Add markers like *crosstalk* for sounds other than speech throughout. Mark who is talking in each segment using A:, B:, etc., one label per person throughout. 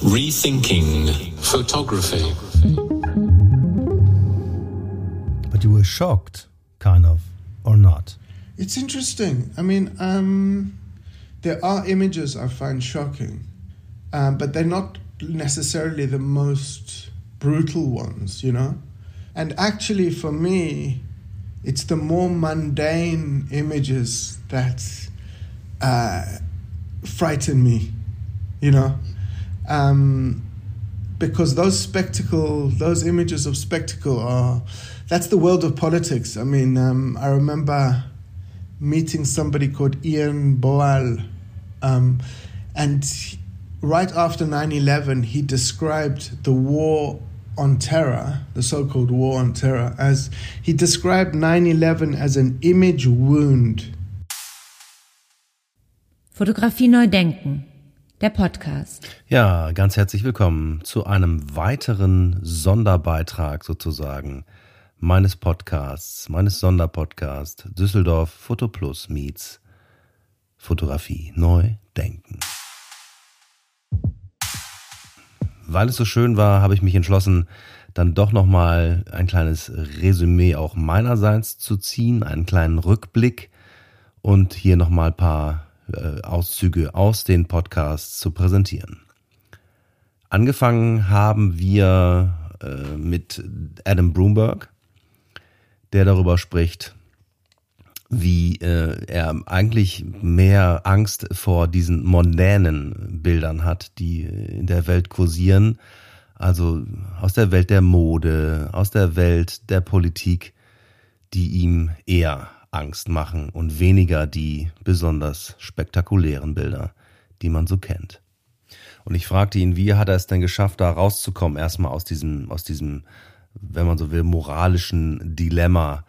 A: Rethinking photography.
B: But you were shocked, kind of, or not?
C: It's interesting. I mean, um, there are images I find shocking, um, but they're not necessarily the most brutal ones, you know? And actually, for me, it's the more mundane images that uh, frighten me, you know? Um, because those spectacle, those images of spectacle are, that's the world of politics. I mean, um, I remember meeting somebody called Ian Boal, um, and right after 9 11, he described the war on terror, the so called war on terror, as he described 9 11 as an image wound.
D: Fotografie neu denken. Der Podcast.
B: Ja, ganz herzlich willkommen zu einem weiteren Sonderbeitrag sozusagen meines Podcasts, meines Sonderpodcasts Düsseldorf Foto Plus meets Fotografie neu denken. Weil es so schön war, habe ich mich entschlossen, dann doch nochmal ein kleines Resümee auch meinerseits zu ziehen, einen kleinen Rückblick und hier nochmal ein paar äh, Auszüge aus den Podcasts zu präsentieren. Angefangen haben wir äh, mit Adam Broomberg, der darüber spricht, wie äh, er eigentlich mehr Angst vor diesen mondänen Bildern hat, die in der Welt kursieren, also aus der Welt der Mode, aus der Welt der Politik, die ihm eher Angst machen und weniger die besonders spektakulären Bilder, die man so kennt. Und ich fragte ihn, wie hat er es denn geschafft, da rauszukommen, erstmal aus diesem, aus diesem, wenn man so will, moralischen Dilemma,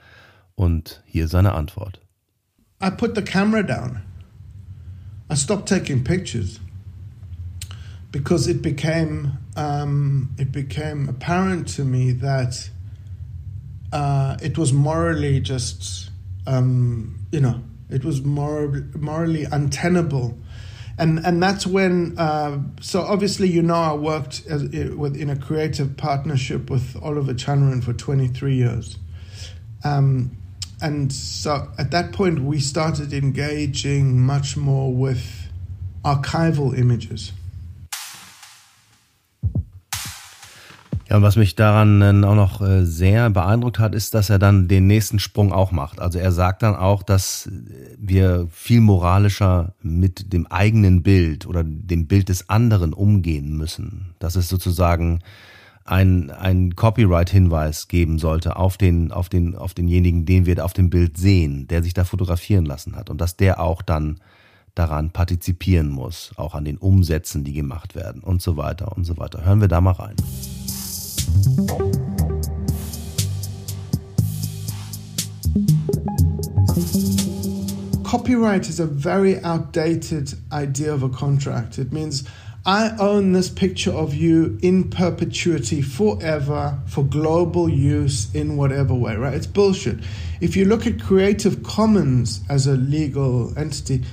B: und hier seine Antwort.
C: I put the camera down. I stopped taking pictures because it became um, it became apparent to me that uh, it was morally just um, you know it was moral, morally untenable and and that's when uh, so obviously you know I worked as, with in a creative partnership with Oliver Chanran for 23 years um, and so at that point, we started engaging much more with archival images.
B: Ja, und was mich daran auch noch äh, sehr beeindruckt hat, ist, dass er dann den nächsten Sprung auch macht. Also er sagt dann auch, dass wir viel moralischer mit dem eigenen Bild oder dem Bild des anderen umgehen müssen. Das ist sozusagen ein, ein Copyright-Hinweis geben sollte auf den, auf den, auf denjenigen, den wir auf dem Bild sehen, der sich da fotografieren lassen hat. Und dass der auch dann daran partizipieren muss, auch an den Umsätzen, die gemacht werden und so weiter und so weiter. Hören wir da mal rein.
C: Copyright is a very outdated idea of a contract. It means I own this picture of you in perpetuity forever for global use in whatever way, right? It's bullshit. If you look at Creative Commons as a legal entity,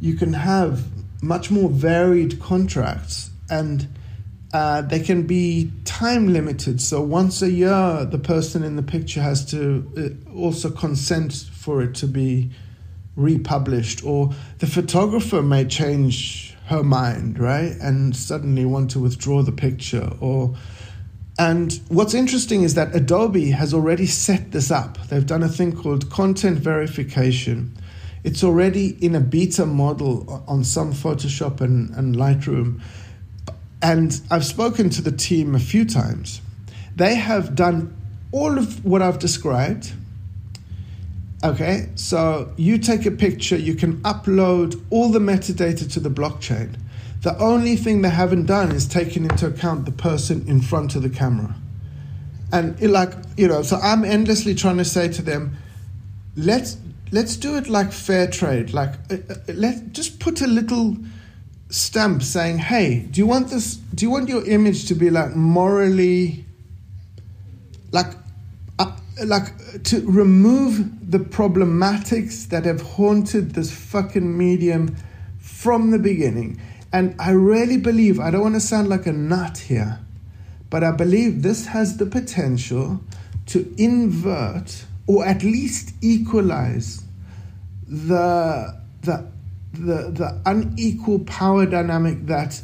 C: you can have much more varied contracts and uh, they can be time limited. So once a year, the person in the picture has to uh, also consent for it to be republished, or the photographer may change her mind, right? And suddenly want to withdraw the picture or and what's interesting is that Adobe has already set this up. They've done a thing called content verification. It's already in a beta model on some Photoshop and, and Lightroom. And I've spoken to the team a few times. They have done all of what I've described Okay, so you take a picture, you can upload all the metadata to the blockchain. The only thing they haven't done is taken into account the person in front of the camera. And it like, you know, so I'm endlessly trying to say to them, let's let's do it like fair trade. Like uh, uh let just put a little stamp saying, "Hey, do you want this do you want your image to be like morally like uh, like to remove the problematics that have haunted this fucking medium from the beginning? And I really believe, I don't want to sound like a nut here, but I believe this has the potential to invert or at least equalize the, the, the, the unequal power dynamic that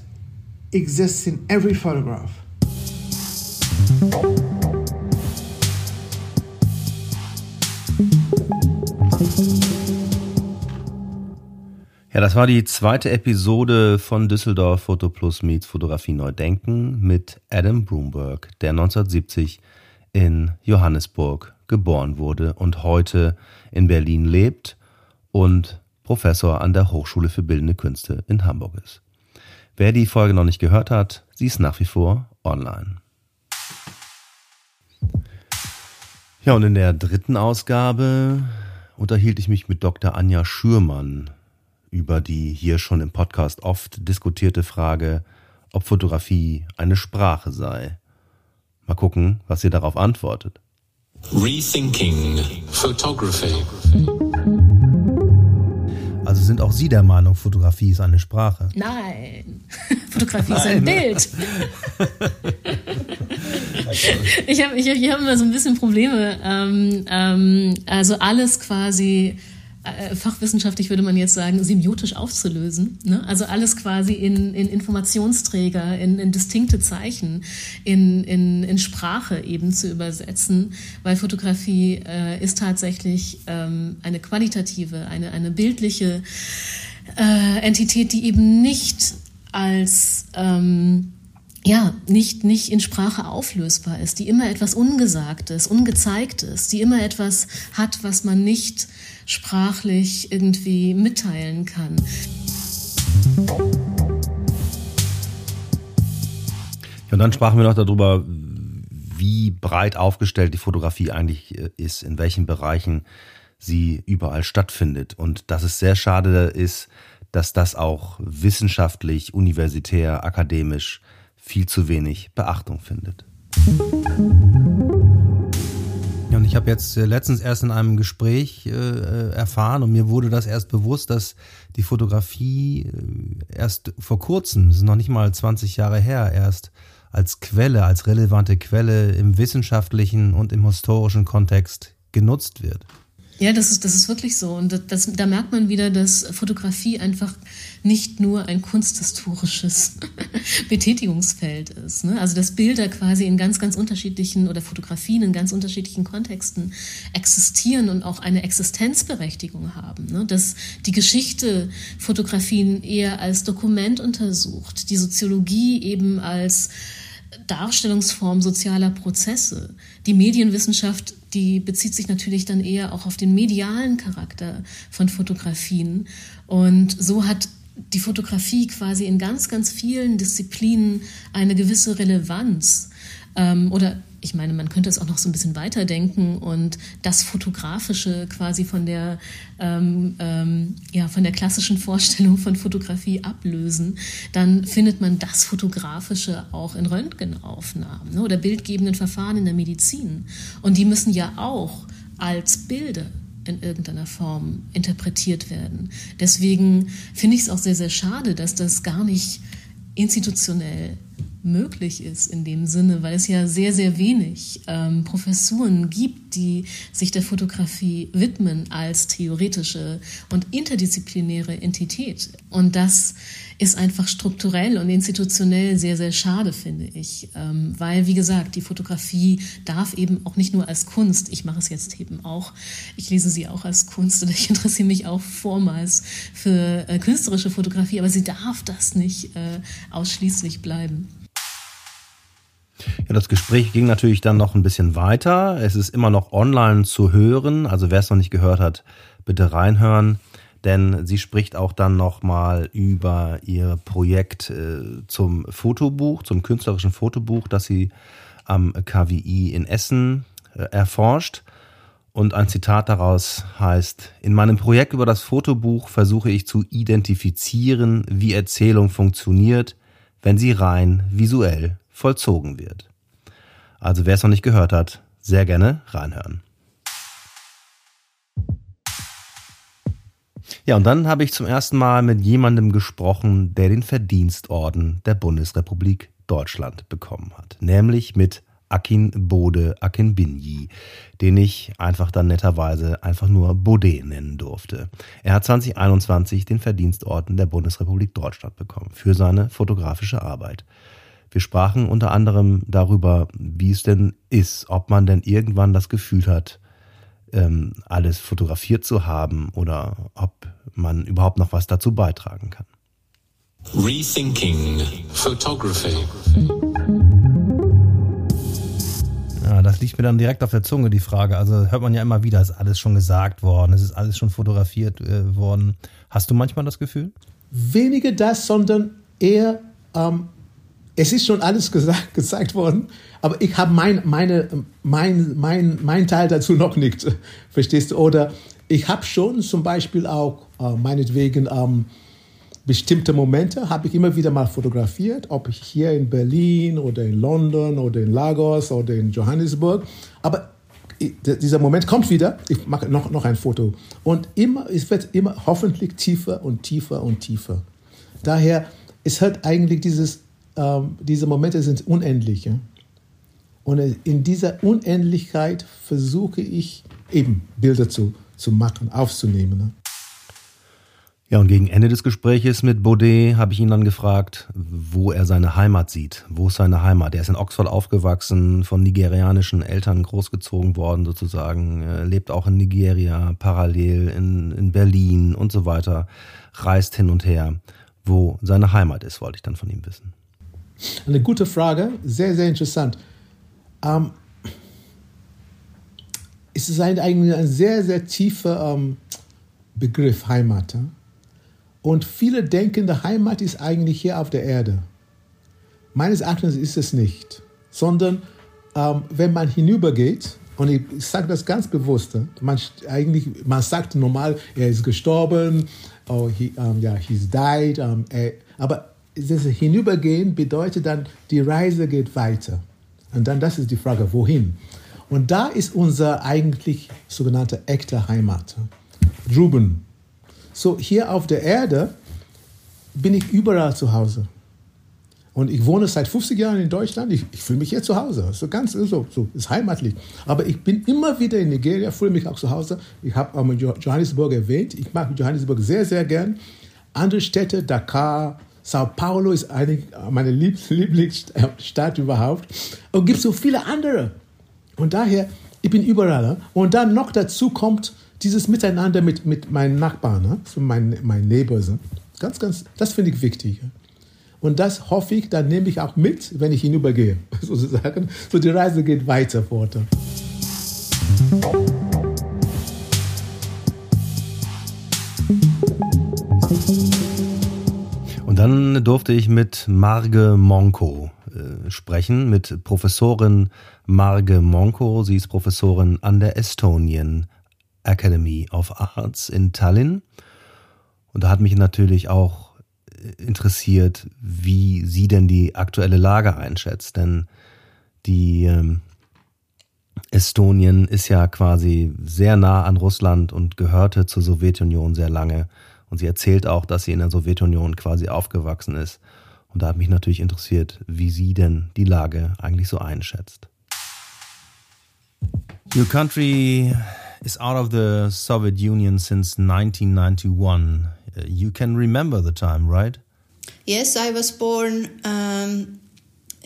C: exists in every photograph.
B: Ja, das war die zweite Episode von Düsseldorf Foto Plus Meets Fotografie Neu Denken mit Adam Broomberg, der 1970 in Johannesburg geboren wurde und heute in Berlin lebt und Professor an der Hochschule für Bildende Künste in Hamburg ist. Wer die Folge noch nicht gehört hat, sie ist nach wie vor online. Ja, und in der dritten Ausgabe unterhielt ich mich mit Dr. Anja Schürmann über die hier schon im Podcast oft diskutierte Frage, ob Fotografie eine Sprache sei. Mal gucken, was sie darauf antwortet.
A: Rethinking Photography.
B: Sind auch Sie der Meinung, Fotografie ist eine Sprache?
E: Nein, *laughs* Fotografie ist ein Bild. ich habe ich, ich hab immer so ein bisschen Probleme. Ähm, ähm, also alles quasi äh, fachwissenschaftlich würde man jetzt sagen, semiotisch aufzulösen. Ne? Also alles quasi in, in Informationsträger, in, in distinkte Zeichen, in, in, in Sprache eben zu übersetzen, weil Fotografie äh, ist tatsächlich ähm, eine qualitative, eine, eine bildliche äh, Entität, die eben nicht als ähm, ja, nicht, nicht in Sprache auflösbar ist, die immer etwas Ungesagtes, Ungezeigtes, die immer etwas hat, was man nicht sprachlich irgendwie mitteilen kann.
B: Ja, und dann sprachen wir noch darüber, wie breit aufgestellt die Fotografie eigentlich äh, ist, in welchen Bereichen sie überall stattfindet und dass es sehr schade ist, dass das auch wissenschaftlich, universitär, akademisch viel zu wenig Beachtung findet. Und ich habe jetzt äh, letztens erst in einem Gespräch äh, äh, erfahren und mir wurde das erst bewusst, dass die Fotografie äh, erst vor kurzem, das ist noch nicht mal 20 Jahre her, erst als Quelle, als relevante Quelle im wissenschaftlichen und im historischen Kontext genutzt wird.
E: Ja, das ist, das ist wirklich so. Und das, das, da merkt man wieder, dass Fotografie einfach nicht nur ein kunsthistorisches *laughs* Betätigungsfeld ist. Ne? Also dass Bilder quasi in ganz, ganz unterschiedlichen oder Fotografien in ganz unterschiedlichen Kontexten existieren und auch eine Existenzberechtigung haben. Ne? Dass die Geschichte Fotografien eher als Dokument untersucht, die Soziologie eben als Darstellungsform sozialer Prozesse. Die Medienwissenschaft, die bezieht sich natürlich dann eher auch auf den medialen Charakter von Fotografien. Und so hat die Fotografie quasi in ganz, ganz vielen Disziplinen eine gewisse Relevanz. Ähm, oder ich meine, man könnte es auch noch so ein bisschen weiterdenken und das Fotografische quasi von der, ähm, ähm, ja, von der klassischen Vorstellung von Fotografie ablösen, dann findet man das Fotografische auch in Röntgenaufnahmen ne, oder bildgebenden Verfahren in der Medizin. Und die müssen ja auch als Bilder in irgendeiner Form interpretiert werden. Deswegen finde ich es auch sehr, sehr schade, dass das gar nicht institutionell möglich ist in dem Sinne, weil es ja sehr, sehr wenig ähm, Professuren gibt, die sich der Fotografie widmen als theoretische und interdisziplinäre Entität. Und das ist einfach strukturell und institutionell sehr, sehr schade, finde ich. Ähm, weil, wie gesagt, die Fotografie darf eben auch nicht nur als Kunst, ich mache es jetzt eben auch, ich lese sie auch als Kunst und ich *laughs* interessiere mich auch vormals für äh, künstlerische Fotografie, aber sie darf das nicht äh, ausschließlich bleiben.
B: Ja, das Gespräch ging natürlich dann noch ein bisschen weiter. Es ist immer noch online zu hören. Also wer es noch nicht gehört hat, bitte reinhören denn sie spricht auch dann nochmal über ihr Projekt äh, zum Fotobuch, zum künstlerischen Fotobuch, das sie am KWI in Essen äh, erforscht. Und ein Zitat daraus heißt, in meinem Projekt über das Fotobuch versuche ich zu identifizieren, wie Erzählung funktioniert, wenn sie rein visuell vollzogen wird. Also wer es noch nicht gehört hat, sehr gerne reinhören. Ja, und dann habe ich zum ersten Mal mit jemandem gesprochen, der den Verdienstorden der Bundesrepublik Deutschland bekommen hat, nämlich mit Akin Bode Akinbinji, den ich einfach dann netterweise einfach nur Bode nennen durfte. Er hat 2021 den Verdienstorden der Bundesrepublik Deutschland bekommen für seine fotografische Arbeit. Wir sprachen unter anderem darüber, wie es denn ist, ob man denn irgendwann das Gefühl hat, ähm, alles fotografiert zu haben oder ob man überhaupt noch was dazu beitragen kann.
A: Rethinking Photography.
F: Ja, das liegt mir dann direkt auf der Zunge, die Frage. Also hört man ja immer wieder, ist alles schon gesagt worden, es ist alles schon fotografiert äh, worden. Hast du manchmal das Gefühl?
G: Weniger das, sondern eher, ähm, es ist schon alles *laughs* gesagt, gezeigt worden, aber ich habe mein, meine, mein, mein, mein Teil dazu noch nicht, *laughs* verstehst du? Oder ich habe schon zum Beispiel auch, äh, meinetwegen, ähm, bestimmte Momente habe ich immer wieder mal fotografiert, ob ich hier in Berlin oder in London oder in Lagos oder in Johannesburg. Aber dieser Moment kommt wieder, ich mache noch, noch ein Foto. Und immer, es wird immer hoffentlich tiefer und tiefer und tiefer. Daher, es hat eigentlich dieses, ähm, diese Momente sind unendlich. Ja? Und in dieser Unendlichkeit versuche ich eben Bilder zu, zu machen, aufzunehmen. Ne?
B: Ja, und gegen Ende des Gespräches mit Baudet habe ich ihn dann gefragt, wo er seine Heimat sieht. Wo ist seine Heimat? Er ist in Oxford aufgewachsen, von nigerianischen Eltern großgezogen worden sozusagen, er lebt auch in Nigeria, parallel in, in Berlin und so weiter, reist hin und her. Wo seine Heimat ist, wollte ich dann von ihm wissen.
G: Eine gute Frage, sehr, sehr interessant. Ähm, es ist ein, ein sehr, sehr tiefer ähm, Begriff Heimat. Und viele denken, die Heimat ist eigentlich hier auf der Erde. Meines Erachtens ist es nicht, sondern ähm, wenn man hinübergeht, und ich, ich sage das ganz bewusst, man, eigentlich, man sagt normal, er ist gestorben, oh, he, um, yeah, he's died, um, er, aber das Hinübergehen bedeutet dann, die Reise geht weiter. Und dann, das ist die Frage, wohin? Und da ist unser eigentlich sogenannte echte Heimat. Drüben, so, hier auf der Erde bin ich überall zu Hause. Und ich wohne seit 50 Jahren in Deutschland. Ich, ich fühle mich hier zu Hause. So ganz so, so ist heimatlich. Aber ich bin immer wieder in Nigeria, fühle mich auch zu Hause. Ich habe ähm, Johannesburg erwähnt. Ich mag Johannesburg sehr, sehr gern. Andere Städte, Dakar, Sao Paulo ist eigentlich meine *laughs* Lieblingsstadt überhaupt. Und es gibt so viele andere. Und daher, ich bin überall. Und dann noch dazu kommt, dieses Miteinander mit, mit meinen Nachbarn, ne? so mein, mein Neighbors, ne? ganz, ganz, das finde ich wichtig. Und das hoffe ich, dann nehme ich auch mit, wenn ich hinübergehe, *laughs* sozusagen. So die Reise geht weiter fort.
B: Dann durfte ich mit Marge Monko äh, sprechen, mit Professorin Marge Monko. Sie ist Professorin an der Estonian Academy of Arts in Tallinn. Und da hat mich natürlich auch interessiert, wie sie denn die aktuelle Lage einschätzt. Denn die ähm, Estonien ist ja quasi sehr nah an Russland und gehörte zur Sowjetunion sehr lange. Und sie erzählt auch, dass sie in der Sowjetunion quasi aufgewachsen ist. Und da hat mich natürlich interessiert, wie sie denn die Lage eigentlich so einschätzt. Your country is out of the Soviet Union since 1991. Uh, you can remember the time, right?
H: Yes, I was born. Um,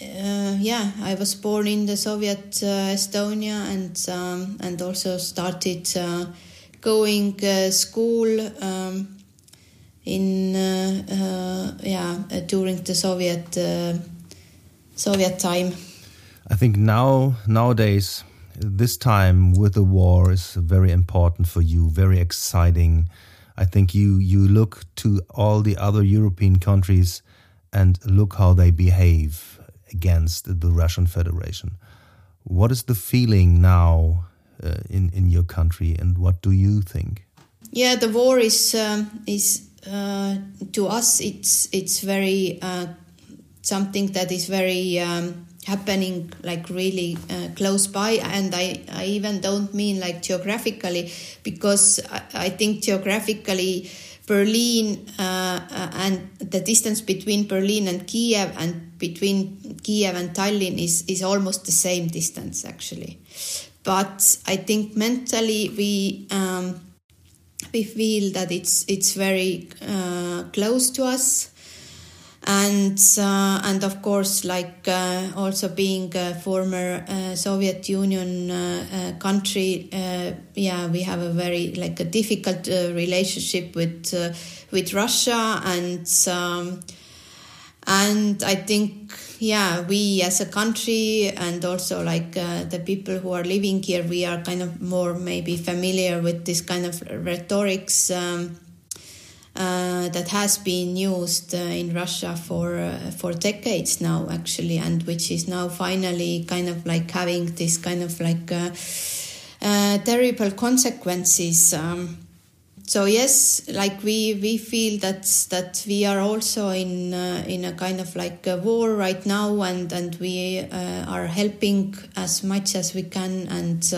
H: uh, yeah, I was born in the Soviet uh, Estonia and um, and also started uh, going uh, school um, in uh, yeah during the Soviet Soviet time.
B: I think now nowadays this time with the war is very important for you, very exciting. I think you you look to all the other European countries and look how they behave against the Russian Federation. What is the feeling now uh, in in your country, and what do you think?
H: Yeah, the war is um, is uh, to us it's it's very uh, something that is very. Um, happening like really uh, close by and I, I even don't mean like geographically because I, I think geographically Berlin uh, and the distance between Berlin and Kiev and between Kiev and Tallinn is, is almost the same distance actually. But I think mentally we um, we feel that it's it's very uh, close to us. And uh, and of course like uh, also being a former uh, Soviet Union uh, uh, country yeah we have a very like a difficult relationship with with Russia. And um, and I think yeah we as a country and also like the people who are living here we are kind of more maybe familiar with this kind of rhetorics um, uh, that has been used uh, in Russia for uh, for decades now, actually, and which is now finally kind of like having this kind of like uh, uh, terrible consequences. Um, so yes, like we we feel that that we are also in in a kind of like a war right now, and and we are helping as much as we can, and.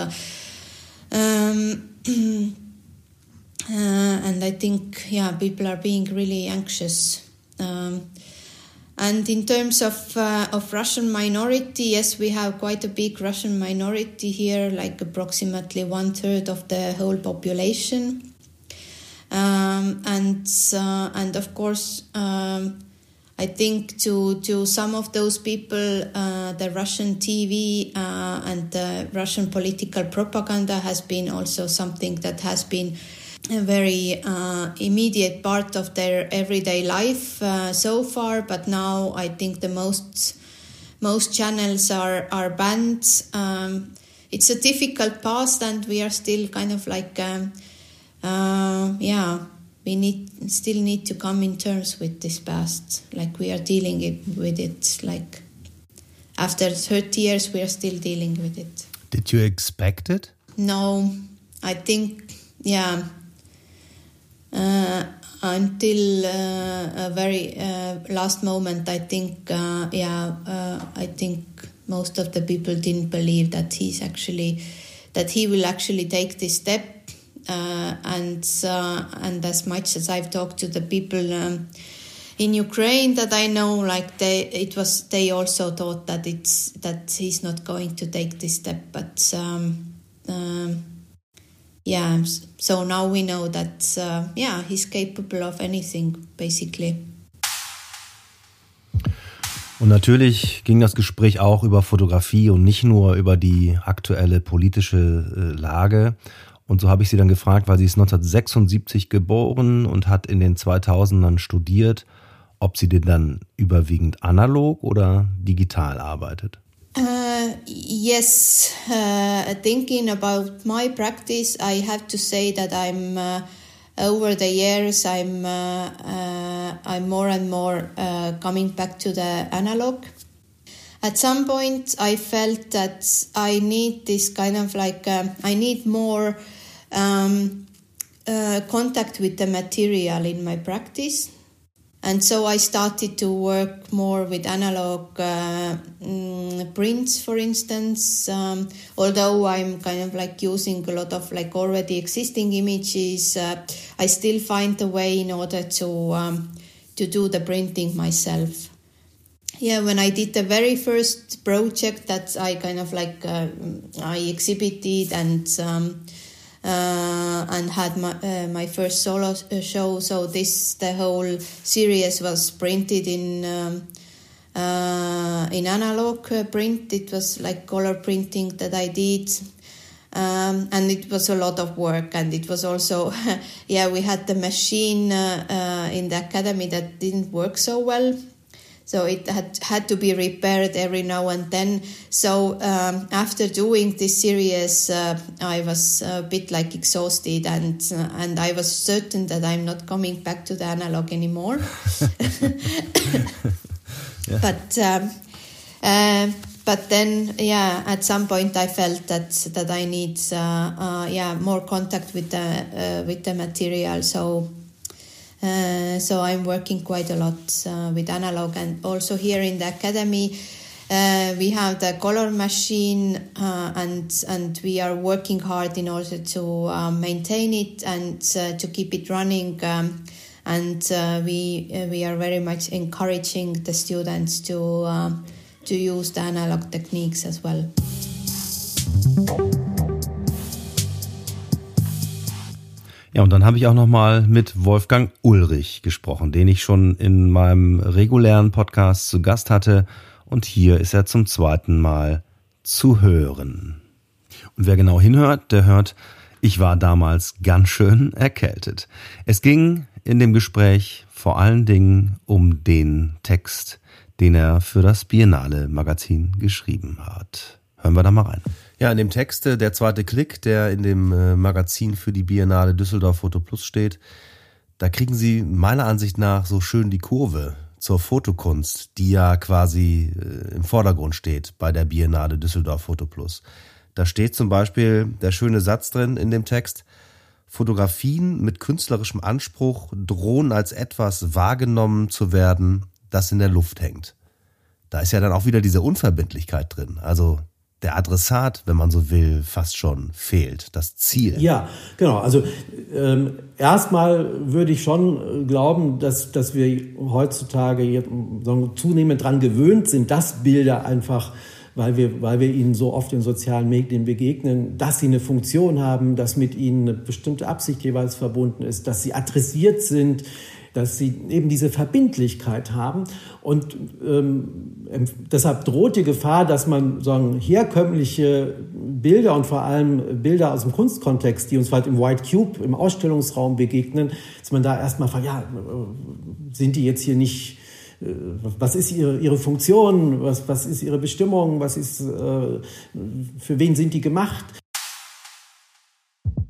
H: Um, *clears throat* Uh, and I think, yeah, people are being really anxious. Um, and in terms of uh, of Russian minority, yes, we have quite a big Russian minority here, like approximately one third of the whole population. Um, and uh, and of course, um, I think to to some of those people, uh, the Russian TV uh, and the Russian political propaganda has been also something that has been a very uh, immediate part of their everyday life uh, so far, but now I think the most most channels are are banned. Um, it's a difficult past, and we are still kind of like, um, uh, yeah, we need still need to come in terms with this past. Like we are dealing it, with it. Like after thirty years, we are still dealing with it.
F: Did you expect it?
H: No, I think yeah uh, until uh, a very uh, last moment, I think, yeah, I think most of the people didn't believe that he's actually that he will actually take this step. And and as much as I've talked to the people. Um, in Ukraine that I know, like they, it was, they also thought that it's that he's not going to take this step, but um, um, yeah, so now we know that uh, yeah, he's capable of anything basically.
B: Und natürlich ging das Gespräch auch über Fotografie und nicht nur über die aktuelle politische äh, Lage. Und so habe ich sie dann gefragt, weil sie ist 1976 geboren und hat in den 2000ern studiert, ob sie denn dann überwiegend analog oder digital arbeitet.
H: Uh, yes, uh, thinking about my practice, I have to say that I'm uh, over the years I'm uh, uh, I'm more and more uh, coming back to the analog. At some point, I felt that I need this kind of like I need more um, contact with the material in my practice and so I started to work more with analog uh, mm, prints, for instance. Um, although I'm kind of like using a lot of like already existing images, uh, I still find a way in order to um, to do the printing myself. Yeah, when I did the very first project that I kind of like uh, I exhibited and. Um, uh, and had my uh, my first solo uh, show. So this the whole series was printed in um, uh, in analog uh, print. It was like color printing that I did. Um, and it was a lot of work, and it was also, *laughs* yeah, we had the machine uh, in the academy that didn't work so well, so it had had to be repaired every now and then. So um, after doing this series, uh, I was a bit like exhausted, and uh, and I was certain that I'm not coming back to the analog anymore. *laughs* But um, uh, but then yeah, at some point I felt that that I need uh, uh, yeah more contact with the uh, with the material. So uh, so I'm working quite a lot uh, with analog and also here in the academy. Uh, we have the color machine uh, and and we are working hard in order to uh, maintain it and to keep it running. Um, and we we are very much encouraging the students to to use the analog techniques as well.
B: Ja, und dann habe ich auch noch mal mit Wolfgang Ulrich gesprochen, den ich schon in meinem regulären Podcast zu Gast hatte. Und hier ist er zum zweiten Mal zu hören. Und wer genau hinhört, der hört, ich war damals ganz schön erkältet. Es ging in dem Gespräch vor allen Dingen um den Text, den er für das Biennale Magazin geschrieben hat. Hören wir da mal rein. Ja, in dem Text, der zweite Klick, der in dem äh, Magazin für die Biennale Düsseldorf Foto Plus steht, da kriegen Sie meiner Ansicht nach so schön die Kurve zur Fotokunst, die ja quasi äh, im Vordergrund steht bei der Biennale Düsseldorf Foto Plus. Da steht zum Beispiel der schöne Satz drin in dem Text, Fotografien mit künstlerischem Anspruch drohen als etwas wahrgenommen zu werden, das in der Luft hängt. Da ist ja dann auch wieder diese Unverbindlichkeit drin. Also der Adressat, wenn man so will, fast schon fehlt, das Ziel.
I: Ja, genau. Also ähm, erstmal würde ich schon glauben, dass, dass wir heutzutage zunehmend daran gewöhnt sind, dass Bilder einfach weil wir, weil wir ihnen so oft in sozialen Medien begegnen, dass sie eine Funktion haben, dass mit ihnen eine bestimmte Absicht jeweils verbunden ist, dass sie adressiert sind, dass sie eben diese Verbindlichkeit haben. Und ähm, deshalb droht die Gefahr, dass man sagen, herkömmliche Bilder und vor allem Bilder aus dem Kunstkontext, die uns halt im White Cube, im Ausstellungsraum begegnen, dass man da erstmal fragt, ja, sind die jetzt hier nicht äh, was ist ihre, ihre Funktion, was, was ist ihre Bestimmung, was ist, äh, für wen sind die gemacht.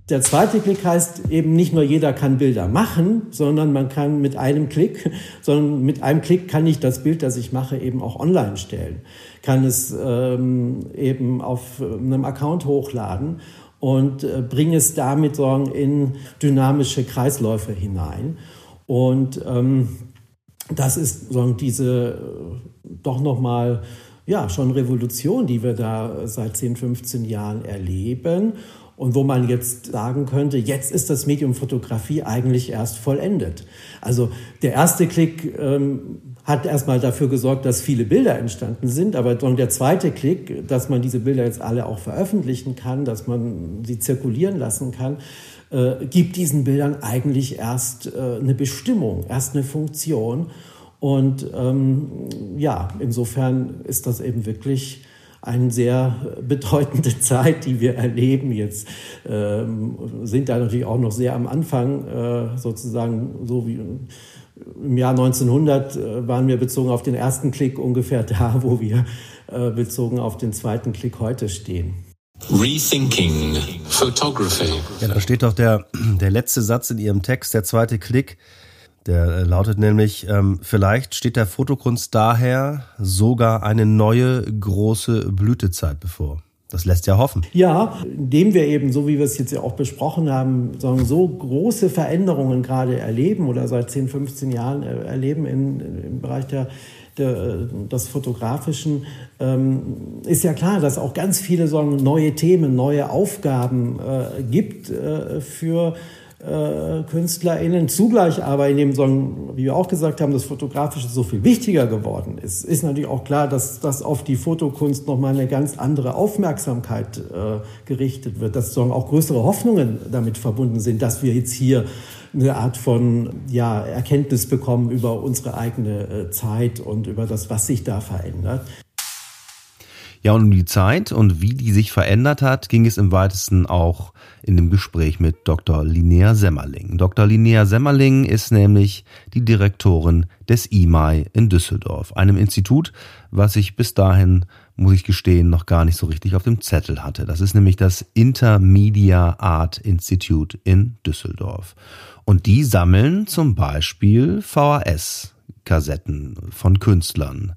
I: Der zweite Klick heißt eben nicht nur jeder kann Bilder machen, sondern man kann mit einem Klick, *laughs* sondern mit einem Klick kann ich das Bild, das ich mache, eben auch online stellen, kann es ähm, eben auf einem Account hochladen und äh, bringe es damit sagen, in dynamische Kreisläufe hinein. Und ähm, das ist sagen, diese äh, doch nochmal ja, schon Revolution, die wir da seit 10, 15 Jahren erleben und wo man jetzt sagen könnte, jetzt ist das Medium Fotografie eigentlich erst vollendet. Also der erste Klick ähm, hat erstmal dafür gesorgt, dass viele Bilder entstanden sind, aber der zweite Klick, dass man diese Bilder jetzt alle auch veröffentlichen kann, dass man sie zirkulieren lassen kann, äh, gibt diesen Bildern eigentlich erst äh, eine Bestimmung, erst eine Funktion. Und ähm, ja, insofern ist das eben wirklich eine sehr bedeutende *laughs* Zeit, die wir erleben. Jetzt ähm, sind da natürlich auch noch sehr am Anfang, äh, sozusagen so wie im Jahr 1900 äh, waren wir bezogen auf den ersten Klick ungefähr da, *laughs* wo wir äh, bezogen auf den zweiten Klick heute stehen.
A: Rethinking Photography.
B: Ja, da steht doch der, *clears throat* der letzte Satz in Ihrem Text, der zweite Klick. Der äh, lautet nämlich, ähm, vielleicht steht der Fotokunst daher sogar eine neue große Blütezeit bevor. Das lässt ja hoffen.
I: Ja, indem wir eben, so wie wir es jetzt ja auch besprochen haben, so große Veränderungen gerade erleben oder seit 10, 15 Jahren erleben in, im Bereich der, der, des Fotografischen, ähm, ist ja klar, dass auch ganz viele so neue Themen, neue Aufgaben äh, gibt äh, für äh, KünstlerInnen. Zugleich aber in dem Song, wie wir auch gesagt haben, das Fotografische so viel wichtiger geworden ist, ist natürlich auch klar, dass das auf die Fotokunst nochmal eine ganz andere Aufmerksamkeit äh, gerichtet wird, dass Song auch größere Hoffnungen damit verbunden sind, dass wir jetzt hier eine Art von ja, Erkenntnis bekommen über unsere eigene äh, Zeit und über das, was sich da verändert.
B: Ja, und um die Zeit und wie die sich verändert hat, ging es im weitesten auch in dem Gespräch mit Dr. Linnea Semmerling. Dr. Linnea Semmerling ist nämlich die Direktorin des IMAI in Düsseldorf, einem Institut, was ich bis dahin, muss ich gestehen, noch gar nicht so richtig auf dem Zettel hatte. Das ist nämlich das Intermedia Art Institute in Düsseldorf. Und die sammeln zum Beispiel VHS-Kassetten von Künstlern.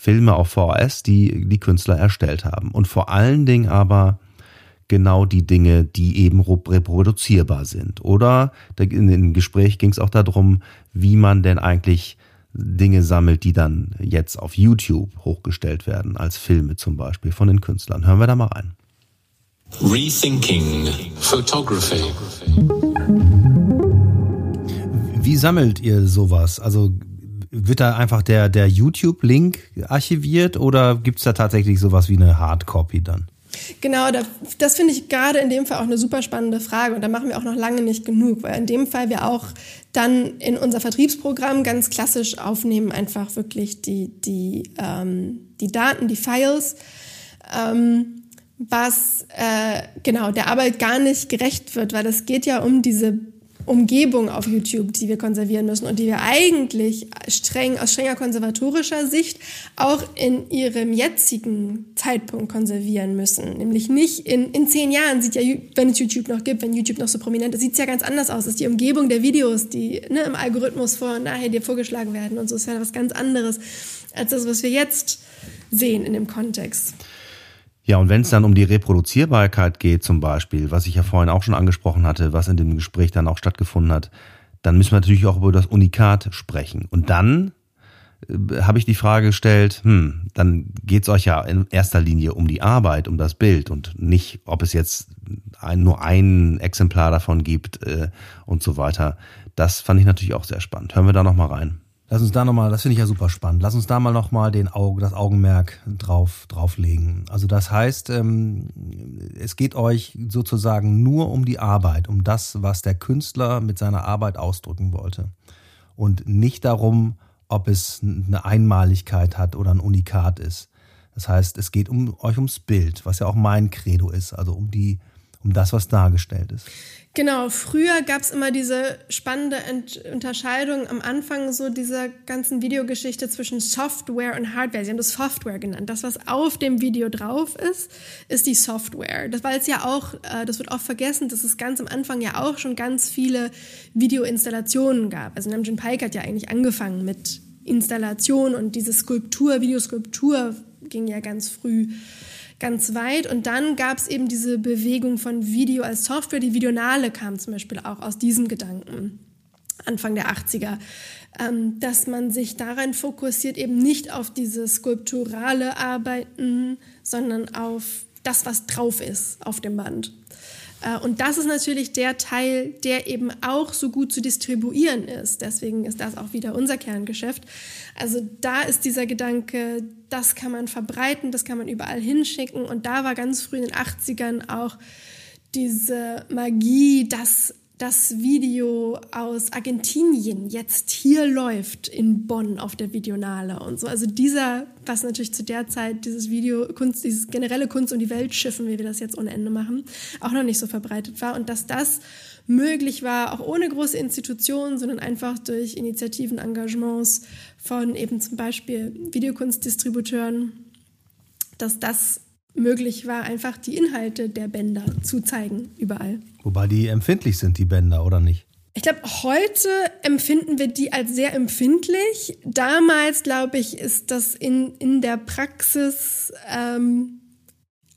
B: Filme auf VHS, die die Künstler erstellt haben. Und vor allen Dingen aber genau die Dinge, die eben reproduzierbar sind. Oder in dem Gespräch ging es auch darum, wie man denn eigentlich Dinge sammelt, die dann jetzt auf YouTube hochgestellt werden, als Filme zum Beispiel von den Künstlern. Hören wir da mal rein.
A: Rethinking Photography.
F: Wie sammelt ihr sowas? Also wird da einfach der, der YouTube-Link archiviert oder gibt's da tatsächlich sowas wie eine Hardcopy dann?
J: Genau, das finde ich gerade in dem Fall auch eine super spannende Frage und da machen wir auch noch lange nicht genug, weil in dem Fall wir auch dann in unser Vertriebsprogramm ganz klassisch aufnehmen, einfach wirklich die, die, ähm, die Daten, die Files, ähm, was äh, genau der Arbeit gar nicht gerecht wird, weil es geht ja um diese Umgebung auf YouTube, die wir konservieren müssen und die wir eigentlich streng, aus strenger konservatorischer Sicht auch in ihrem jetzigen Zeitpunkt konservieren müssen. Nämlich nicht in, in zehn Jahren sieht ja, wenn es YouTube noch gibt, wenn YouTube noch so prominent ist, sieht es ja ganz anders aus. Das ist die Umgebung der Videos, die ne, im Algorithmus vor und nachher dir vorgeschlagen werden und so ist ja was ganz anderes als das, was wir jetzt sehen in dem Kontext.
B: Ja, und wenn es dann um die Reproduzierbarkeit geht, zum Beispiel, was ich ja vorhin auch schon angesprochen hatte, was in dem Gespräch dann auch stattgefunden hat, dann müssen wir natürlich auch über das Unikat sprechen. Und dann äh, habe ich die Frage gestellt, hm, dann geht es euch ja in erster Linie um die Arbeit, um das Bild und nicht, ob es jetzt ein, nur ein Exemplar davon gibt äh, und so weiter. Das fand ich natürlich auch sehr spannend. Hören wir da nochmal rein.
F: Lass uns da nochmal, das finde ich ja super spannend. Lass uns da mal nochmal den das Augenmerk drauf, drauflegen. Also das heißt, ähm, es geht euch sozusagen nur um die Arbeit, um das, was der Künstler mit seiner Arbeit ausdrücken wollte. Und nicht darum, ob es eine Einmaligkeit hat oder ein Unikat ist. Das heißt, es geht um euch ums Bild, was ja auch mein Credo ist, also um die, um das, was dargestellt ist.
J: Genau, früher gab es immer diese spannende Ent Unterscheidung am Anfang so dieser ganzen Videogeschichte zwischen Software und Hardware. Sie haben das Software genannt. Das, was auf dem Video drauf ist, ist die Software. Das war jetzt ja auch, äh, das wird oft vergessen, dass es ganz am Anfang ja auch schon ganz viele Videoinstallationen gab. Also Namjoon Pike hat ja eigentlich angefangen mit Installation und diese Skulptur, Videoskulptur ging ja ganz früh ganz weit. Und dann gab es eben diese Bewegung von Video als Software. Die Videonale kam zum Beispiel auch aus diesem Gedanken. Anfang der 80er, ähm, dass man sich daran fokussiert, eben nicht auf diese skulpturale Arbeiten, sondern auf das, was drauf ist auf dem Band. Äh, und das ist natürlich der Teil, der eben auch so gut zu distribuieren ist. Deswegen ist das auch wieder unser Kerngeschäft. Also da ist dieser Gedanke, das kann man verbreiten, das kann man überall hinschicken. Und da war ganz früh in den 80ern auch diese Magie, dass das Video aus Argentinien jetzt hier läuft in Bonn auf der Videonale und so. Also dieser, was natürlich zu der Zeit dieses Video, Kunst, dieses generelle Kunst um die Welt schiffen, wie wir das jetzt ohne Ende machen, auch noch nicht so verbreitet war und dass das möglich war, auch ohne große Institutionen, sondern einfach durch Initiativen, Engagements von eben zum Beispiel Videokunstdistributeuren, dass das möglich war, einfach die Inhalte der Bänder zu zeigen, überall.
F: Wobei die empfindlich sind, die Bänder, oder nicht?
J: Ich glaube, heute empfinden wir die als sehr empfindlich. Damals, glaube ich, ist das in, in der Praxis, ähm,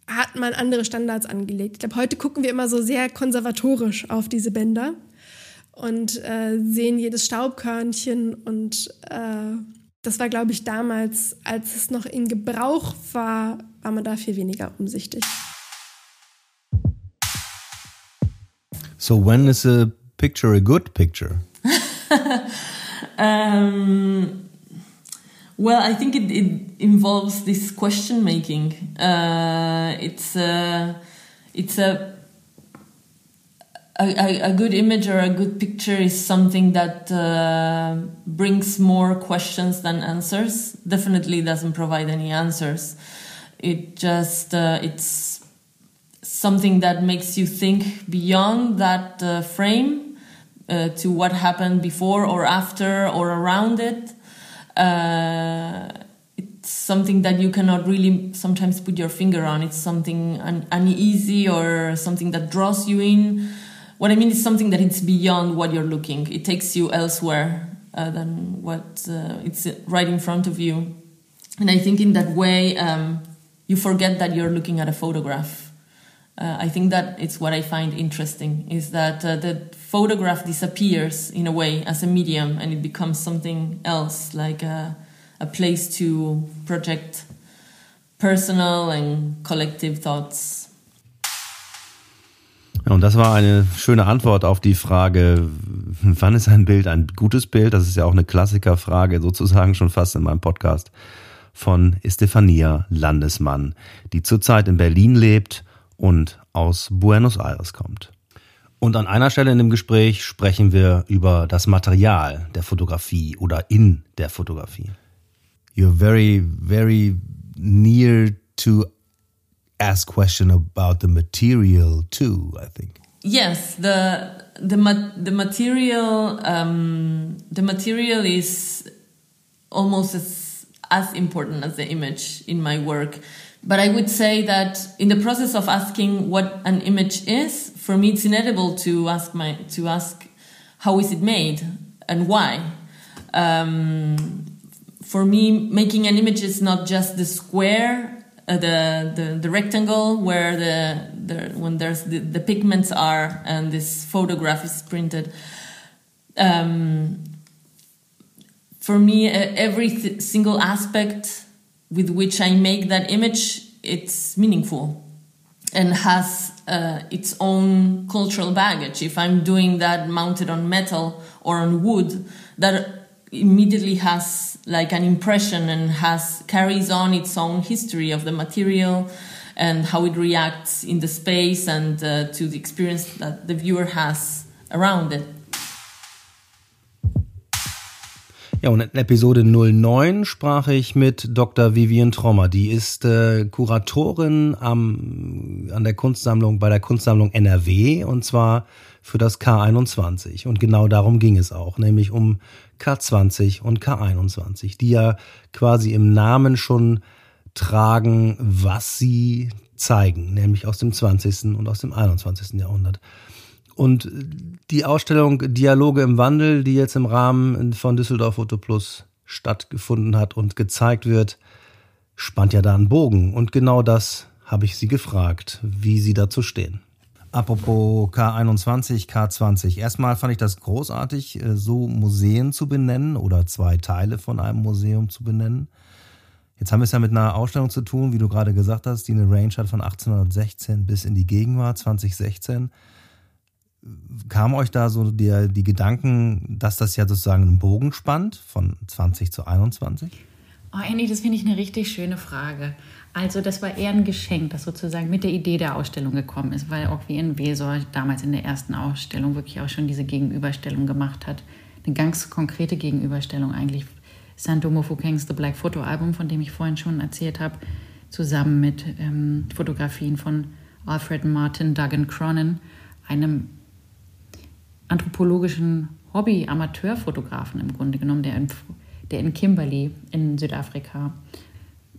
J: hat man andere Standards angelegt. Ich glaube, heute gucken wir immer so sehr konservatorisch auf diese Bänder und äh, sehen jedes Staubkörnchen und äh, das war, glaube ich, damals, als es noch in Gebrauch war, war man da viel weniger umsichtig.
F: So when is a picture a good picture?
K: um, well, I think it, it involves this question making. Uh, it's a, it's a a, a, good image or a good picture is something that uh, brings more questions than answers. Definitely doesn't provide any answers. It just uh, it's something that makes you think beyond that uh, frame uh, to what happened before or after or around it. Uh, it's something that you cannot really sometimes put your finger on. It's something un- uneasy or something that draws you in what I mean is something that it's beyond what you're looking. It takes you elsewhere uh, than what uh, it's right in front of you. And I think in that way, um, you forget that you're looking at a photograph. Uh, I think that it's what I find interesting is that uh, the photograph disappears in a way as a medium and it becomes something else, like a, a place to project personal and collective thoughts.
B: Ja, und das war eine schöne Antwort auf die Frage, wann ist ein Bild ein gutes Bild? Das ist ja auch eine Klassikerfrage, sozusagen schon fast in meinem Podcast von Estefania Landesmann, die zurzeit in Berlin lebt und aus Buenos Aires kommt. Und an einer Stelle in dem Gespräch sprechen wir über das Material der Fotografie oder in der Fotografie. You're very, very near to ask question about the material too, I think.
K: Yes, the the the material um, the material is almost as as important as the image in my work. But I would say that in the process of asking what an image is, for me it's inevitable to ask my to ask how is it made and why. Um, for me, making an image is not just the square uh, the, the the rectangle where the, the when there's the, the pigments are and this photograph is printed. Um, for me, uh, every th- single aspect with which I make that image, it's meaningful and has uh, its own cultural baggage. If I'm doing that mounted on metal or on wood, that immediately has like an impression and has carries on its own history of the material and how it reacts in the space and uh, to the experience that the viewer has around it.
B: Ja, und in Episode 09 sprach ich mit Dr. Vivian Trommer. Die ist äh, Kuratorin am, an der Kunstsammlung, bei der Kunstsammlung NRW und zwar für das K21. Und genau darum ging es auch, nämlich um K20 und K21, die ja quasi im Namen schon tragen, was sie zeigen, nämlich aus dem 20. und aus dem 21. Jahrhundert. Und die Ausstellung Dialoge im Wandel, die jetzt im Rahmen von Düsseldorf Foto Plus stattgefunden hat und gezeigt wird, spannt ja da einen Bogen. Und genau das habe ich sie gefragt, wie sie dazu stehen.
F: Apropos K21, K20. Erstmal fand ich das großartig, äh, so Museen zu benennen oder zwei Teile von einem Museum zu benennen. Jetzt haben wir es ja mit einer Ausstellung zu tun, wie du gerade gesagt hast, die eine Range hat von 1816 bis in die Gegenwart 2016. Kam euch da so die, die Gedanken, dass das ja sozusagen einen Bogen spannt von 20 zu 21?
L: Oh, Andy, das finde ich eine richtig schöne Frage. Also das war eher ein Geschenk, das sozusagen mit der Idee der Ausstellung gekommen ist, weil auch wie in Wesor damals in der ersten Ausstellung wirklich auch schon diese Gegenüberstellung gemacht hat. Eine ganz konkrete Gegenüberstellung eigentlich. Santo Mofukengs The Black Photo Album, von dem ich vorhin schon erzählt habe, zusammen mit ähm, Fotografien von Alfred Martin Duggan Cronin, einem anthropologischen Hobby-Amateurfotografen im Grunde genommen, der in, der in Kimberley in Südafrika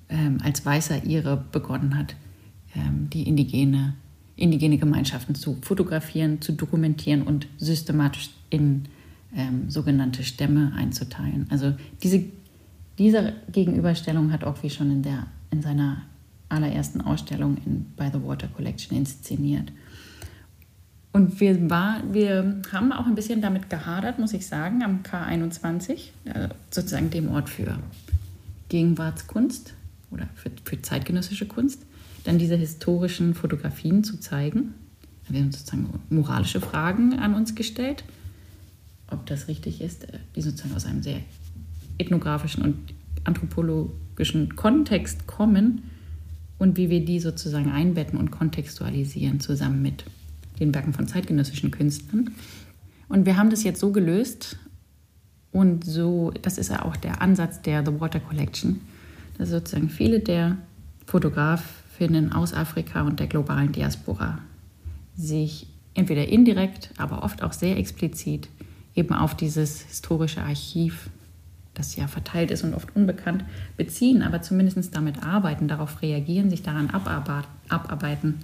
L: ähm, als weißer Ire begonnen hat, ähm, die indigene, indigene Gemeinschaften zu fotografieren, zu dokumentieren und systematisch in ähm, sogenannte Stämme einzuteilen. Also diese, diese Gegenüberstellung hat Ogvi schon in, der, in seiner allerersten Ausstellung in By the Water Collection inszeniert. Und wir, war, wir haben auch ein bisschen damit gehadert, muss ich sagen, am K21, äh, sozusagen dem Ort für Gegenwartskunst oder für, für zeitgenössische Kunst, dann diese historischen Fotografien zu zeigen. Wir haben sozusagen moralische Fragen an uns gestellt, ob das richtig ist, äh, die sozusagen aus einem sehr ethnografischen und anthropologischen Kontext kommen und wie wir die sozusagen einbetten und kontextualisieren zusammen mit den Werken von zeitgenössischen Künstlern. Und wir haben das jetzt so gelöst und so, das ist ja auch der Ansatz der The Water Collection, dass sozusagen viele der Fotografinnen aus Afrika und der globalen Diaspora sich entweder indirekt, aber oft auch sehr explizit eben auf dieses historische Archiv, das ja verteilt ist und oft unbekannt, beziehen, aber zumindest damit arbeiten, darauf reagieren, sich daran abarbeiten,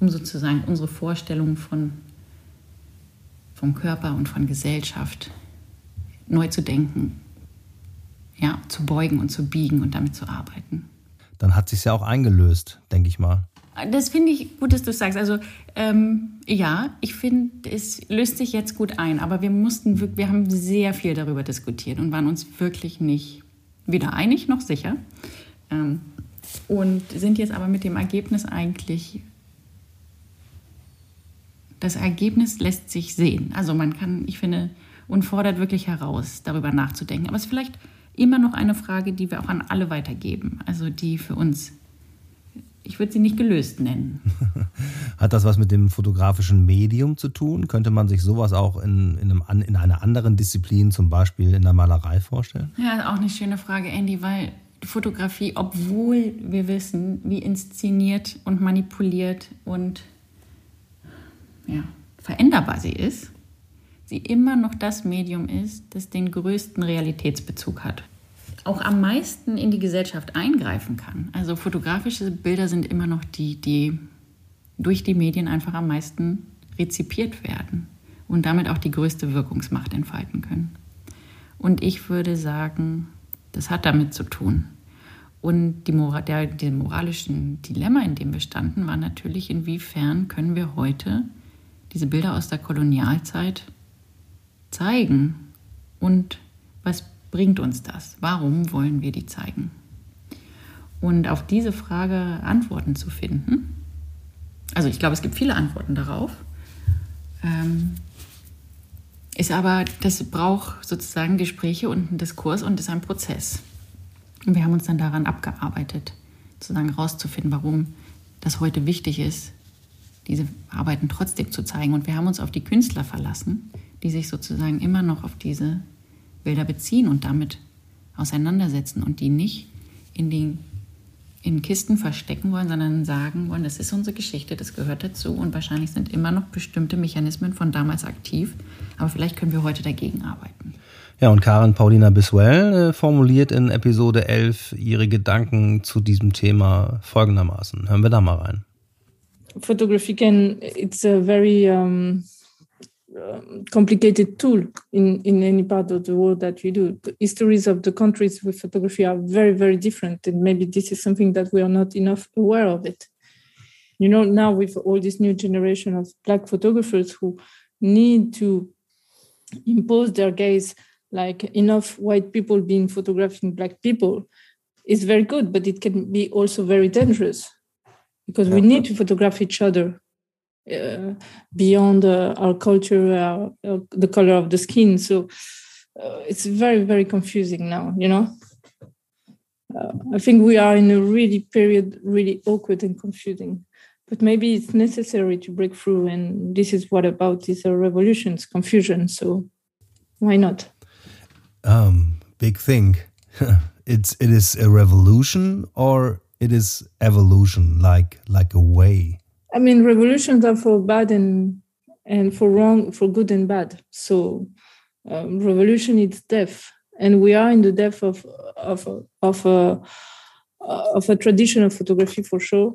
L: um sozusagen unsere Vorstellungen von, vom Körper und von Gesellschaft neu zu denken, ja, zu beugen und zu biegen und damit zu arbeiten.
F: Dann hat sich ja auch eingelöst, denke ich mal.
L: Das finde ich gut, dass du sagst. Also ähm, ja, ich finde, es löst sich jetzt gut ein. Aber wir mussten, wir haben sehr viel darüber diskutiert und waren uns wirklich nicht weder einig noch sicher. Ähm, und sind jetzt aber mit dem Ergebnis eigentlich das Ergebnis lässt sich sehen. Also man kann, ich finde, und fordert wirklich heraus, darüber nachzudenken. Aber es ist vielleicht immer noch eine Frage, die wir auch an alle weitergeben. Also die für uns, ich würde sie nicht gelöst nennen. *laughs*
F: Hat das was mit dem fotografischen Medium zu tun? Könnte man sich sowas auch in, in, einem, in einer anderen Disziplin, zum Beispiel in der Malerei, vorstellen?
L: Ja, auch eine schöne Frage, Andy, weil Fotografie, obwohl wir wissen, wie inszeniert und manipuliert und ja, veränderbar sie ist, sie immer noch das Medium ist, das den größten Realitätsbezug hat. Auch am meisten in die Gesellschaft eingreifen kann. Also fotografische Bilder sind immer noch die, die durch die Medien einfach am meisten rezipiert werden und damit auch die größte Wirkungsmacht entfalten können. Und ich würde sagen, das hat damit zu tun. Und die, Mora der, der moralischen Dilemma, in dem wir standen, war natürlich, inwiefern können wir heute diese Bilder aus der Kolonialzeit zeigen und was bringt uns das? Warum wollen wir die zeigen? Und auf diese Frage Antworten zu finden, also ich glaube, es gibt viele Antworten darauf, ähm, ist aber, das braucht sozusagen Gespräche und einen Diskurs und ist ein Prozess. Und wir haben uns dann daran abgearbeitet, sozusagen herauszufinden, warum das heute wichtig ist, diese Arbeiten trotzdem zu zeigen. Und wir haben uns auf die Künstler verlassen, die sich sozusagen immer noch auf diese Bilder beziehen und damit auseinandersetzen und die nicht in den in Kisten verstecken wollen, sondern sagen wollen, das ist unsere Geschichte, das gehört dazu und wahrscheinlich sind immer noch bestimmte Mechanismen von damals aktiv, aber vielleicht können wir heute dagegen arbeiten.
B: Ja, und Karen Paulina Biswell äh, formuliert in Episode 11 ihre Gedanken zu diesem Thema folgendermaßen. Hören wir da mal rein.
M: Photography can it's a very um, um, complicated tool in in any part of the world that you do. The histories of the countries with photography are very very different and maybe this is something that we are not enough aware of it. You know now with all this new generation of black photographers who need to impose their gaze like enough white people being photographing black people is very good but it can be also very dangerous because we need to photograph each other uh, beyond uh, our culture, uh, the color of the skin. So uh, it's very, very confusing now, you know. Uh, I think we are in a really period, really awkward and confusing. But maybe it's necessary to break through, and this is what about these revolutions, confusion. So why not?
F: Um, big thing. *laughs* it's it is a revolution or it is evolution like like a way.
M: I mean revolutions are for bad and and for wrong for good and bad. So um, revolution is death. And we are in the depth of of of a of a tradition of photography for sure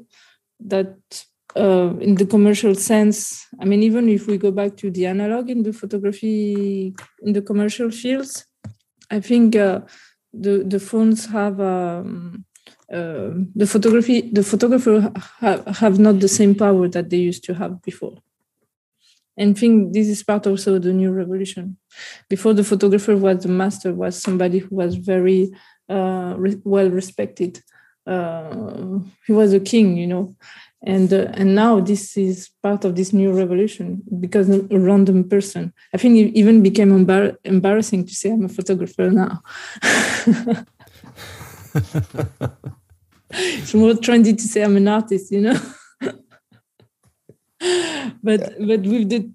M: that uh, in the commercial sense i mean even if we go back to the analog in the photography in the commercial fields i think uh, the the phones have um, uh, the photography the photographer ha- have not the same power that they used to have before. And think this is part also of the new revolution. Before the photographer was the master was somebody who was very uh, re- well respected. Uh, he was a king you know. And uh, and now this is part of this new revolution because a random person. I think it even became embar- embarrassing to say i'm a photographer now *laughs* *laughs* *laughs* it's more trendy to say I'm an artist, you know. *laughs* but yeah. but with the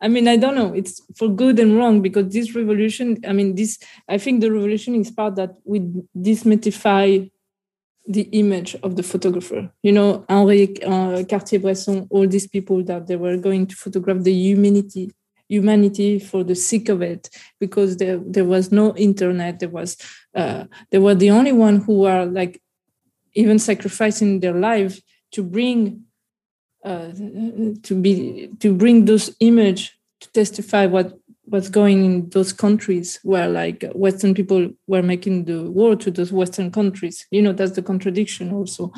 M: I mean I don't know it's for good and wrong because this revolution I mean this I think the revolution is part that we demystify the image of the photographer you know Henri uh, Cartier-Bresson all these people that they were going to photograph the humanity humanity for the sake of it because there there was no internet there was uh, they were the only one who are like even sacrificing their life to bring uh, to be to bring those image to testify what what's going in those countries where like western people were making the war to those western countries. You know that's the contradiction also.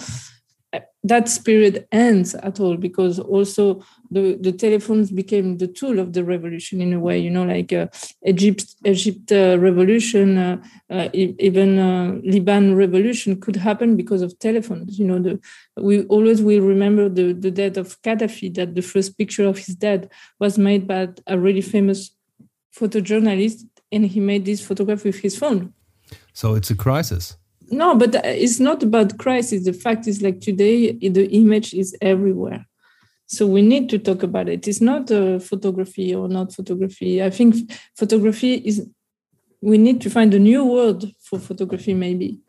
M: That spirit ends at all because also the, the telephones became the tool of the revolution in a way you know like uh, egypt egypt uh, revolution uh, uh even uh, liban revolution could happen because of telephones you know the, we always will remember the, the death of gaddafi that the first picture of his death was made by a really famous photojournalist and he made this photograph with his phone.
F: So it's a crisis.
M: No but it's not about crisis. The fact is like today the image is everywhere so we need to talk about it. It's not uh, photography or not photography. I think photography is we need to find a new word for photography maybe.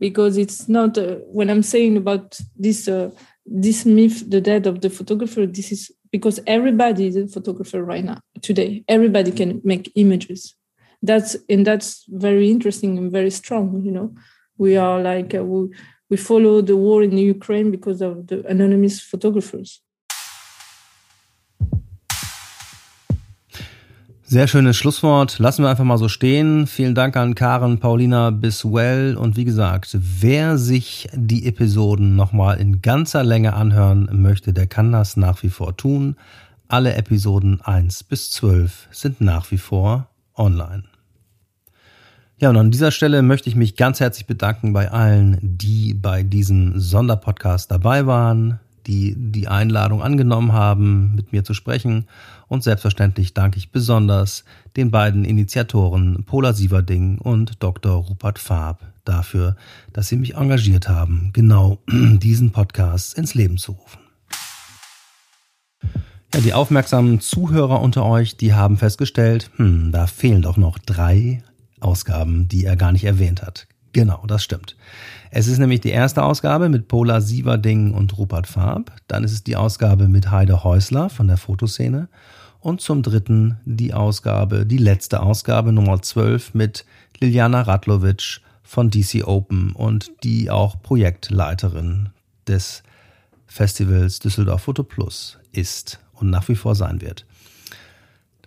M: Because it's not uh, when i'm saying about this uh, this myth the death of the photographer this is because everybody is a photographer right now today. Everybody can make images. That's and that's very interesting and very strong you know. We are like uh, we, we follow the war in Ukraine because of the anonymous photographers.
B: Sehr schönes Schlusswort. Lassen wir einfach mal so stehen. Vielen Dank an Karen Paulina Biswell. Und wie gesagt, wer sich die Episoden nochmal in ganzer Länge anhören möchte, der kann das nach wie vor tun. Alle Episoden 1 bis 12 sind nach wie vor online. Ja, und an dieser Stelle möchte ich mich ganz herzlich bedanken bei allen, die bei diesem Sonderpodcast dabei waren, die die Einladung angenommen haben, mit mir zu sprechen. Und selbstverständlich danke ich besonders den beiden Initiatoren Pola Sieverding und Dr. Rupert Farb dafür, dass sie mich engagiert haben, genau *clears throat* diesen Podcast ins Leben zu rufen. Ja, die aufmerksamen Zuhörer unter euch, die haben festgestellt, hm, da fehlen doch noch drei Ausgaben, die er gar nicht erwähnt hat. Genau, das stimmt. Es ist nämlich die erste Ausgabe mit Pola Sieverding und Rupert Farb. Dann ist es die Ausgabe mit Heide Häusler von der Fotoszene. Und zum dritten die Ausgabe, die letzte Ausgabe Nummer 12 mit Liliana Radlovic von DC Open und die auch Projektleiterin des Festivals Düsseldorf Foto Plus ist und nach wie vor sein wird.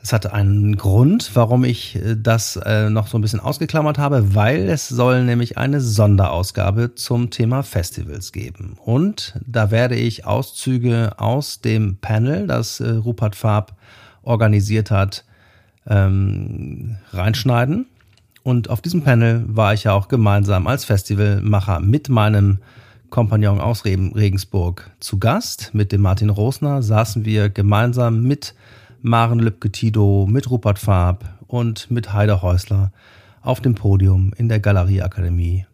B: Das hatte einen Grund, warum ich äh, das äh, noch so ein bisschen ausgeklammert habe, weil es soll nämlich eine Sonderausgabe zum Thema Festivals geben. Und da werde ich Auszüge aus dem Panel, das äh, Rupert Farb organisiert hat, ähm, reinschneiden. Und auf diesem Panel war ich ja auch gemeinsam als Festivalmacher mit meinem Kompagnon aus Regensburg zu Gast. Mit dem Martin Rosner saßen wir gemeinsam mit Maren Lübke-Tido, mit Rupert Farb und mit Heider Häusler auf dem Podium in der Galerieakademie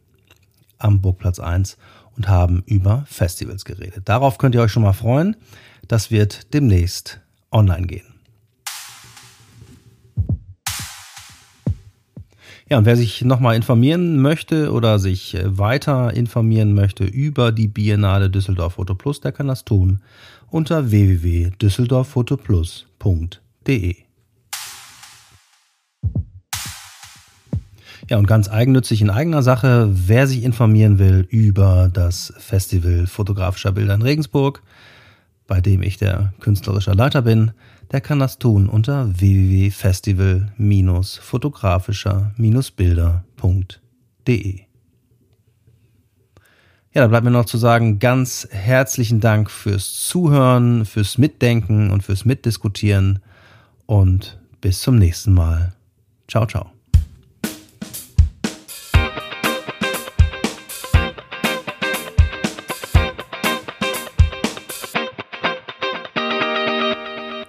B: am Burgplatz 1 und haben über Festivals geredet. Darauf könnt ihr euch schon mal freuen. Das wird demnächst online gehen. Ja, und wer sich nochmal informieren möchte oder sich weiter informieren möchte über die Biennale Düsseldorf Foto Plus, der kann das tun unter www.düsseldorffotoplus.de. Ja, und ganz eigennützig in eigener Sache, wer sich informieren will über das Festival fotografischer Bilder in Regensburg, bei dem ich der künstlerische Leiter bin, der kann das tun unter www.festival-fotografischer-bilder.de. Ja, da bleibt mir noch zu sagen, ganz herzlichen Dank fürs Zuhören, fürs Mitdenken und fürs Mitdiskutieren und bis zum nächsten Mal. Ciao, ciao.